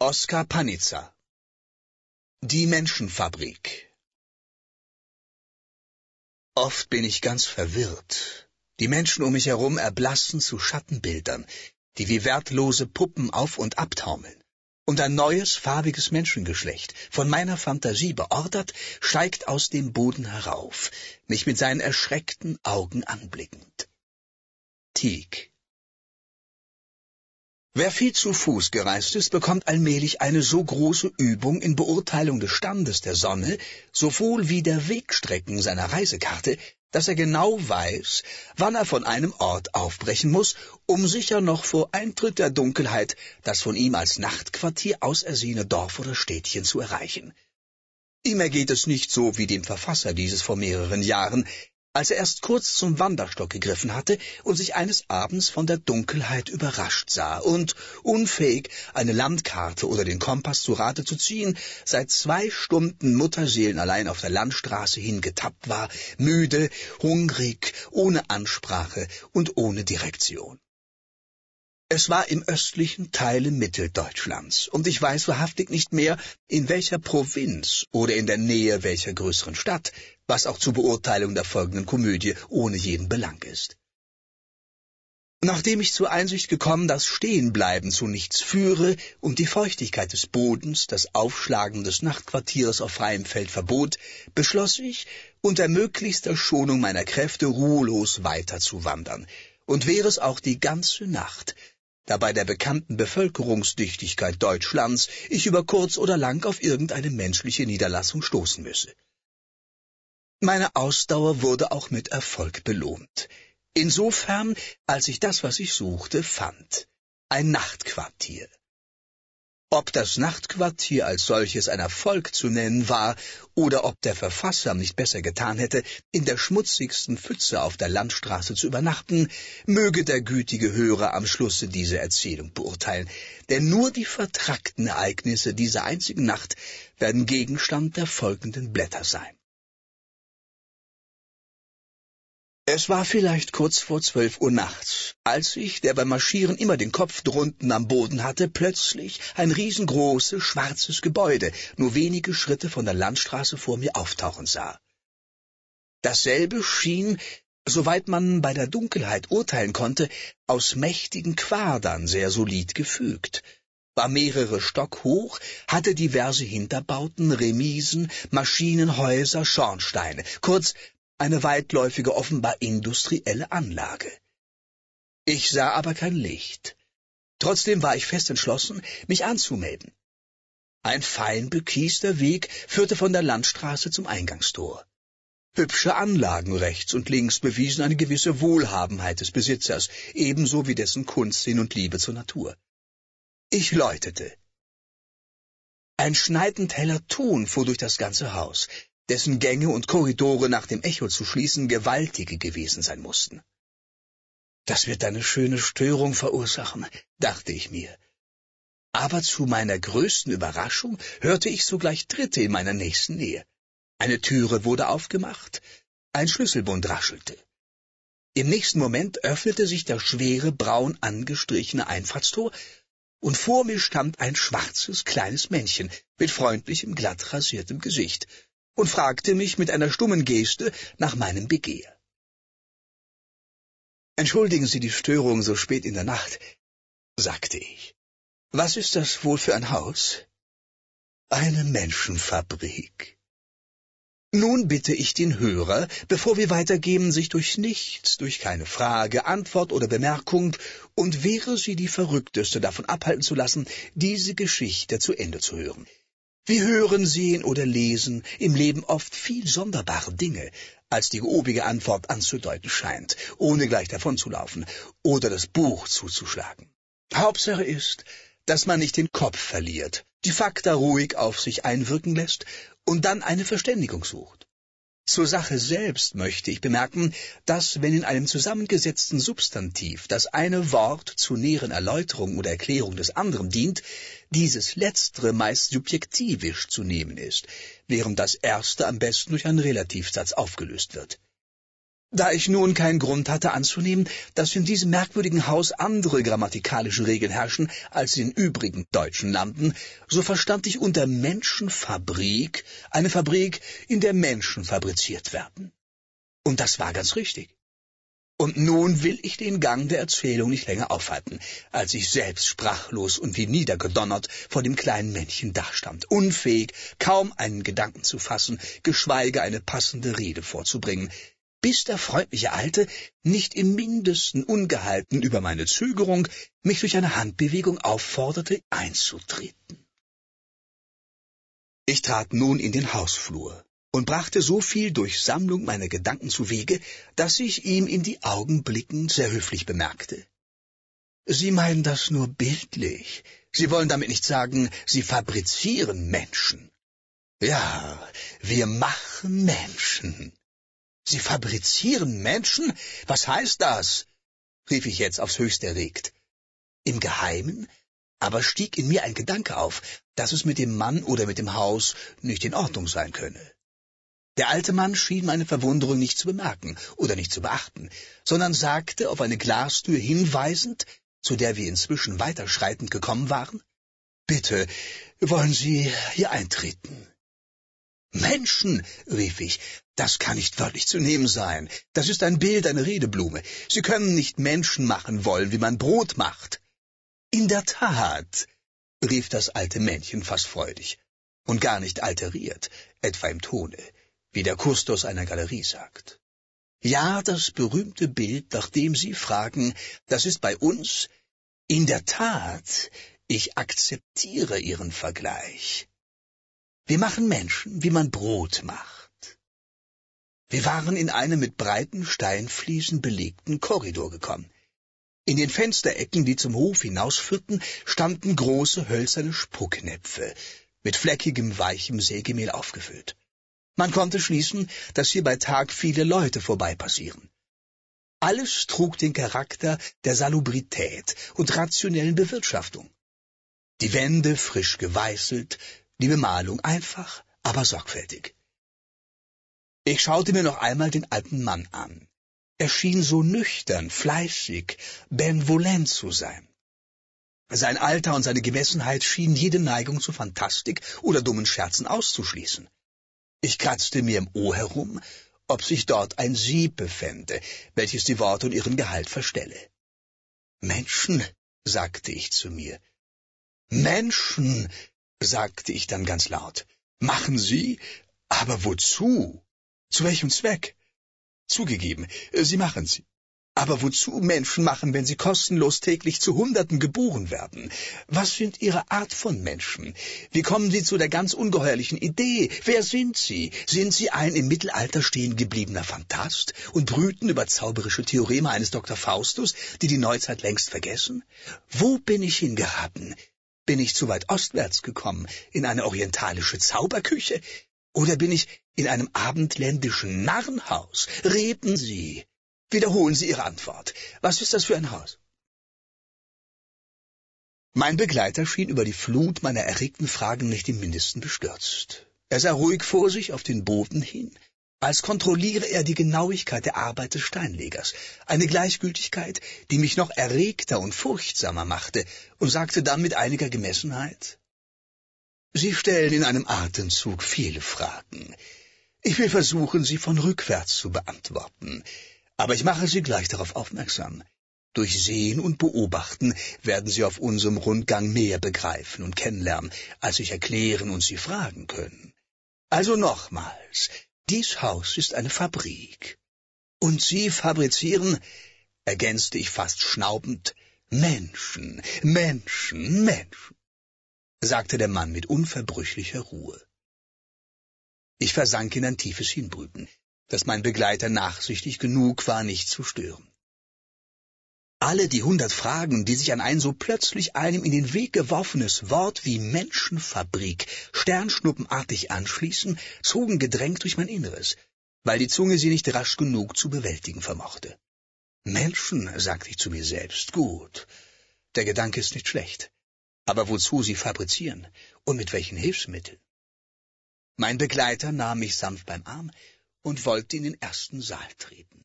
Oskar Panizza Die Menschenfabrik Oft bin ich ganz verwirrt. Die Menschen um mich herum erblassen zu Schattenbildern, die wie wertlose Puppen auf und abtaumeln. Und ein neues, farbiges Menschengeschlecht, von meiner Fantasie beordert, steigt aus dem Boden herauf, mich mit seinen erschreckten Augen anblickend. Teague Wer viel zu Fuß gereist ist, bekommt allmählich eine so große Übung in Beurteilung des Standes der Sonne, sowohl wie der Wegstrecken seiner Reisekarte, dass er genau weiß, wann er von einem Ort aufbrechen muss, um sicher noch vor Eintritt der Dunkelheit das von ihm als Nachtquartier ausersehene Dorf oder Städtchen zu erreichen. Ihm ergeht es nicht so wie dem Verfasser dieses vor mehreren Jahren, als er erst kurz zum Wanderstock gegriffen hatte und sich eines Abends von der Dunkelheit überrascht sah und, unfähig, eine Landkarte oder den Kompass zu Rate zu ziehen, seit zwei Stunden Mutterseelen allein auf der Landstraße hingetappt war, müde, hungrig, ohne Ansprache und ohne Direktion. Es war im östlichen Teile Mitteldeutschlands, und ich weiß wahrhaftig nicht mehr, in welcher Provinz oder in der Nähe welcher größeren Stadt, was auch zur Beurteilung der folgenden Komödie ohne jeden Belang ist. Nachdem ich zur Einsicht gekommen, dass Stehenbleiben zu nichts führe und die Feuchtigkeit des Bodens das Aufschlagen des Nachtquartiers auf freiem Feld verbot, beschloss ich, unter möglichster Schonung meiner Kräfte ruhelos weiterzuwandern, und wäre es auch die ganze Nacht, da bei der bekannten Bevölkerungsdichtigkeit Deutschlands ich über kurz oder lang auf irgendeine menschliche Niederlassung stoßen müsse. Meine Ausdauer wurde auch mit Erfolg belohnt. Insofern, als ich das, was ich suchte, fand. Ein Nachtquartier. Ob das Nachtquartier als solches ein Erfolg zu nennen war, oder ob der Verfasser nicht besser getan hätte, in der schmutzigsten Pfütze auf der Landstraße zu übernachten, möge der gütige Hörer am Schlusse diese Erzählung beurteilen, denn nur die vertrackten Ereignisse dieser einzigen Nacht werden Gegenstand der folgenden Blätter sein. Es war vielleicht kurz vor zwölf Uhr nachts, als ich, der beim Marschieren immer den Kopf drunten am Boden hatte, plötzlich ein riesengroßes, schwarzes Gebäude nur wenige Schritte von der Landstraße vor mir auftauchen sah. Dasselbe schien, soweit man bei der Dunkelheit urteilen konnte, aus mächtigen Quadern sehr solid gefügt, war mehrere Stock hoch, hatte diverse Hinterbauten, Remisen, Maschinenhäuser, Schornsteine, kurz eine weitläufige, offenbar industrielle Anlage. Ich sah aber kein Licht. Trotzdem war ich fest entschlossen, mich anzumelden. Ein fein bekiester Weg führte von der Landstraße zum Eingangstor. Hübsche Anlagen rechts und links bewiesen eine gewisse Wohlhabenheit des Besitzers, ebenso wie dessen Kunstsinn und Liebe zur Natur. Ich läutete. Ein schneidend heller Ton fuhr durch das ganze Haus dessen Gänge und Korridore nach dem Echo zu schließen gewaltige gewesen sein mussten. Das wird eine schöne Störung verursachen, dachte ich mir. Aber zu meiner größten Überraschung hörte ich sogleich Tritte in meiner nächsten Nähe. Eine Türe wurde aufgemacht, ein Schlüsselbund raschelte. Im nächsten Moment öffnete sich das schwere, braun angestrichene Einfahrtstor, und vor mir stand ein schwarzes, kleines Männchen mit freundlichem, glatt rasiertem Gesicht und fragte mich mit einer stummen Geste nach meinem Begehr. Entschuldigen Sie die Störung so spät in der Nacht, sagte ich. Was ist das wohl für ein Haus? Eine Menschenfabrik. Nun bitte ich den Hörer, bevor wir weitergehen, sich durch nichts, durch keine Frage, Antwort oder Bemerkung, und wäre sie die verrückteste davon abhalten zu lassen, diese Geschichte zu Ende zu hören. Wir hören, sehen oder lesen im Leben oft viel sonderbare Dinge, als die obige Antwort anzudeuten scheint, ohne gleich davonzulaufen oder das Buch zuzuschlagen. Hauptsache ist, dass man nicht den Kopf verliert, die Fakta ruhig auf sich einwirken lässt und dann eine Verständigung sucht. Zur Sache selbst möchte ich bemerken, dass, wenn in einem zusammengesetzten Substantiv das eine Wort zur näheren Erläuterung oder Erklärung des anderen dient, dieses letztere meist subjektivisch zu nehmen ist, während das erste am besten durch einen Relativsatz aufgelöst wird. Da ich nun keinen Grund hatte anzunehmen, dass in diesem merkwürdigen Haus andere grammatikalische Regeln herrschen als in übrigen deutschen Landen, so verstand ich unter Menschenfabrik eine Fabrik, in der Menschen fabriziert werden. Und das war ganz richtig. Und nun will ich den Gang der Erzählung nicht länger aufhalten, als ich selbst sprachlos und wie niedergedonnert vor dem kleinen Männchen dastand, unfähig, kaum einen Gedanken zu fassen, geschweige eine passende Rede vorzubringen, bis der freundliche Alte, nicht im mindesten ungehalten über meine Zögerung, mich durch eine Handbewegung aufforderte, einzutreten. Ich trat nun in den Hausflur und brachte so viel durch Sammlung meiner Gedanken zu Wege, dass ich ihm in die Augen blickend sehr höflich bemerkte. Sie meinen das nur bildlich. Sie wollen damit nicht sagen, Sie fabrizieren Menschen. Ja, wir machen Menschen. Sie fabrizieren Menschen? Was heißt das? rief ich jetzt aufs höchste erregt. Im Geheimen aber stieg in mir ein Gedanke auf, dass es mit dem Mann oder mit dem Haus nicht in Ordnung sein könne. Der alte Mann schien meine Verwunderung nicht zu bemerken oder nicht zu beachten, sondern sagte auf eine Glastür hinweisend, zu der wir inzwischen weiterschreitend gekommen waren, Bitte, wollen Sie hier eintreten? Menschen, rief ich, das kann nicht wörtlich zu nehmen sein. Das ist ein Bild, eine Redeblume. Sie können nicht Menschen machen wollen, wie man Brot macht. In der Tat, rief das alte Männchen fast freudig und gar nicht alteriert, etwa im Tone, wie der Kustos einer Galerie sagt. Ja, das berühmte Bild, nach dem Sie fragen, das ist bei uns in der Tat, ich akzeptiere Ihren Vergleich. Wir machen Menschen, wie man Brot macht. Wir waren in einen mit breiten Steinfliesen belegten Korridor gekommen. In den Fensterecken, die zum Hof hinausführten, standen große hölzerne Spucknäpfe, mit fleckigem, weichem Sägemehl aufgefüllt. Man konnte schließen, dass hier bei Tag viele Leute vorbeipassieren. Alles trug den Charakter der Salubrität und rationellen Bewirtschaftung. Die Wände frisch geweißelt, die Bemalung einfach, aber sorgfältig. Ich schaute mir noch einmal den alten Mann an. Er schien so nüchtern, fleißig, benevolent zu sein. Sein Alter und seine Gemessenheit schienen jede Neigung zur Fantastik oder dummen Scherzen auszuschließen. Ich kratzte mir im Ohr herum, ob sich dort ein Sieb befände, welches die Worte und ihren Gehalt verstelle. Menschen, sagte ich zu mir. Menschen, sagte ich dann ganz laut. Machen Sie? Aber wozu? Zu welchem Zweck? Zugegeben, Sie machen sie. Aber wozu Menschen machen, wenn sie kostenlos täglich zu Hunderten geboren werden? Was sind Ihre Art von Menschen? Wie kommen Sie zu der ganz ungeheuerlichen Idee? Wer sind Sie? Sind Sie ein im Mittelalter stehen gebliebener Fantast und brüten über zauberische Theoreme eines Dr. Faustus, die die Neuzeit längst vergessen? Wo bin ich hingeraten? Bin ich zu weit ostwärts gekommen, in eine orientalische Zauberküche? Oder bin ich in einem abendländischen Narrenhaus? Reden Sie. Wiederholen Sie Ihre Antwort. Was ist das für ein Haus? Mein Begleiter schien über die Flut meiner erregten Fragen nicht im mindesten bestürzt. Er sah ruhig vor sich auf den Boden hin, als kontrolliere er die Genauigkeit der Arbeit des Steinlegers, eine Gleichgültigkeit, die mich noch erregter und furchtsamer machte, und sagte dann mit einiger Gemessenheit Sie stellen in einem Atemzug viele Fragen. Ich will versuchen, sie von rückwärts zu beantworten, aber ich mache Sie gleich darauf aufmerksam. Durch Sehen und Beobachten werden Sie auf unserem Rundgang mehr begreifen und kennenlernen, als sich erklären und Sie fragen können. Also nochmals, dies Haus ist eine Fabrik. Und Sie fabrizieren, ergänzte ich fast schnaubend, Menschen, Menschen, Menschen, sagte der Mann mit unverbrüchlicher Ruhe. Ich versank in ein tiefes Hinbrüten, dass mein Begleiter nachsichtig genug war, nicht zu stören. Alle die hundert Fragen, die sich an ein so plötzlich einem in den Weg geworfenes Wort wie Menschenfabrik sternschnuppenartig anschließen, zogen gedrängt durch mein Inneres, weil die Zunge sie nicht rasch genug zu bewältigen vermochte. Menschen, sagte ich zu mir selbst, gut. Der Gedanke ist nicht schlecht. Aber wozu sie fabrizieren und mit welchen Hilfsmitteln? Mein Begleiter nahm mich sanft beim Arm und wollte in den ersten Saal treten.